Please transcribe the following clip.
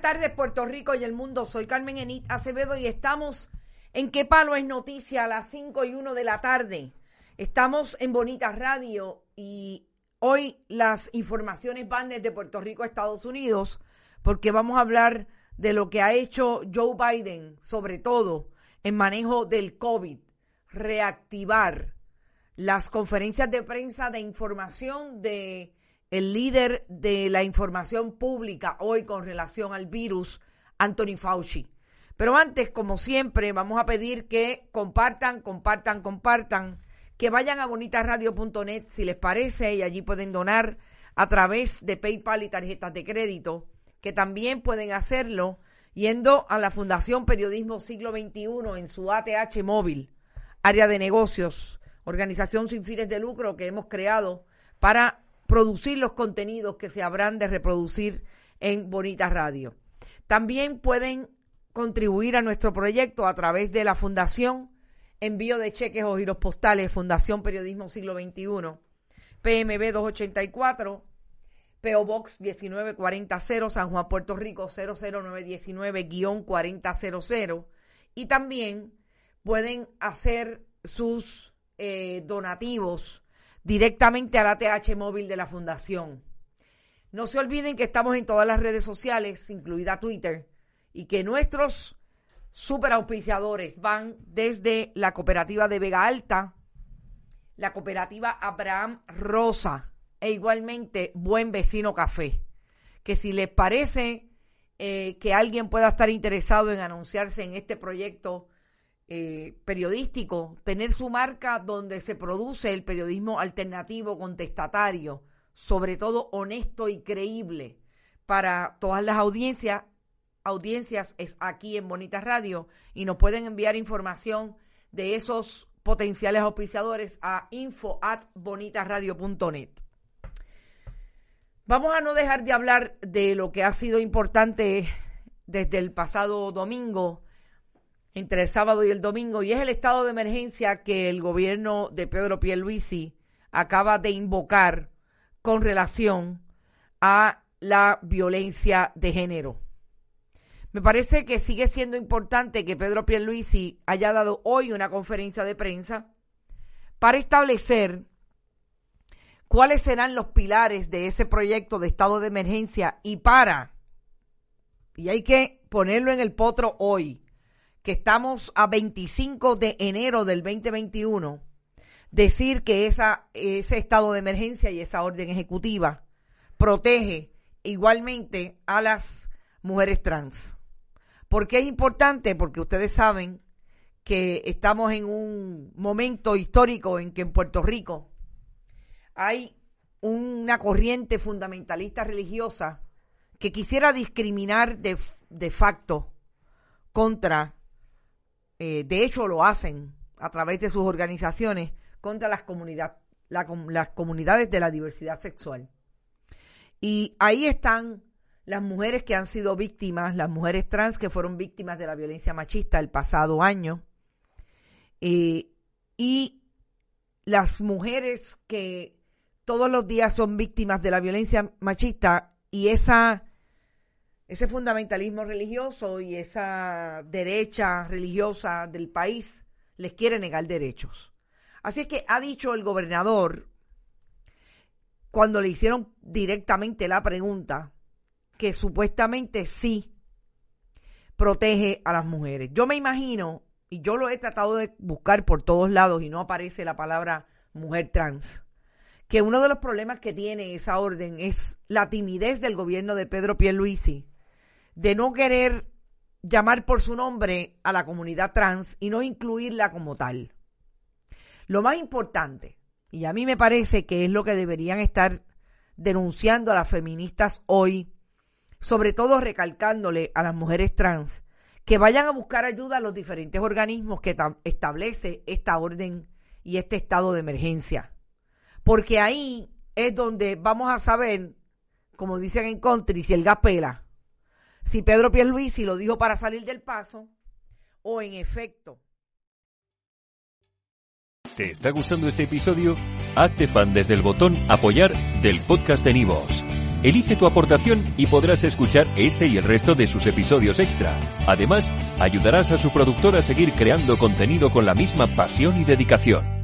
tardes, Puerto Rico y el mundo. Soy Carmen Enit Acevedo y estamos en Qué Palo es Noticia a las 5 y 1 de la tarde. Estamos en Bonita Radio y hoy las informaciones van desde Puerto Rico a Estados Unidos porque vamos a hablar de lo que ha hecho Joe Biden, sobre todo en manejo del COVID, reactivar las conferencias de prensa de información de el líder de la información pública hoy con relación al virus, Anthony Fauci. Pero antes, como siempre, vamos a pedir que compartan, compartan, compartan, que vayan a bonitasradio.net si les parece y allí pueden donar a través de PayPal y tarjetas de crédito, que también pueden hacerlo yendo a la Fundación Periodismo Siglo XXI en su ATH móvil, área de negocios, organización sin fines de lucro que hemos creado para producir los contenidos que se habrán de reproducir en Bonita Radio. También pueden contribuir a nuestro proyecto a través de la Fundación Envío de Cheques o Giros Postales, Fundación Periodismo Siglo XXI, PMB 284, PO Box 1940 San Juan, Puerto Rico 00919-4000 y también pueden hacer sus eh, donativos directamente al ATH móvil de la Fundación. No se olviden que estamos en todas las redes sociales, incluida Twitter, y que nuestros super auspiciadores van desde la cooperativa de Vega Alta, la cooperativa Abraham Rosa e igualmente Buen Vecino Café. Que si les parece eh, que alguien pueda estar interesado en anunciarse en este proyecto eh, periodístico, tener su marca donde se produce el periodismo alternativo, contestatario, sobre todo honesto y creíble para todas las audiencias. Audiencias es aquí en Bonita Radio y nos pueden enviar información de esos potenciales auspiciadores a info at bonitasradio.net. Vamos a no dejar de hablar de lo que ha sido importante desde el pasado domingo entre el sábado y el domingo y es el estado de emergencia que el gobierno de Pedro Pierluisi acaba de invocar con relación a la violencia de género. Me parece que sigue siendo importante que Pedro Pierluisi haya dado hoy una conferencia de prensa para establecer cuáles serán los pilares de ese proyecto de estado de emergencia y para, y hay que ponerlo en el potro hoy, que estamos a 25 de enero del 2021, decir que esa, ese estado de emergencia y esa orden ejecutiva protege igualmente a las mujeres trans. ¿Por qué es importante? Porque ustedes saben que estamos en un momento histórico en que en Puerto Rico hay una corriente fundamentalista religiosa que quisiera discriminar de, de facto contra eh, de hecho lo hacen a través de sus organizaciones contra las, las comunidades de la diversidad sexual. Y ahí están las mujeres que han sido víctimas, las mujeres trans que fueron víctimas de la violencia machista el pasado año, eh, y las mujeres que todos los días son víctimas de la violencia machista y esa ese fundamentalismo religioso y esa derecha religiosa del país les quiere negar derechos. Así es que ha dicho el gobernador, cuando le hicieron directamente la pregunta, que supuestamente sí protege a las mujeres. Yo me imagino, y yo lo he tratado de buscar por todos lados y no aparece la palabra mujer trans, que uno de los problemas que tiene esa orden es la timidez del gobierno de Pedro Pierluisi de no querer llamar por su nombre a la comunidad trans y no incluirla como tal. Lo más importante, y a mí me parece que es lo que deberían estar denunciando a las feministas hoy, sobre todo recalcándole a las mujeres trans, que vayan a buscar ayuda a los diferentes organismos que establece esta orden y este estado de emergencia. Porque ahí es donde vamos a saber, como dicen en country, si el gas pela si Pedro Pierluisi lo dijo para salir del paso o en efecto. ¿Te está gustando este episodio? Hazte fan desde el botón apoyar del podcast de Nivos. Elige tu aportación y podrás escuchar este y el resto de sus episodios extra. Además, ayudarás a su productor a seguir creando contenido con la misma pasión y dedicación.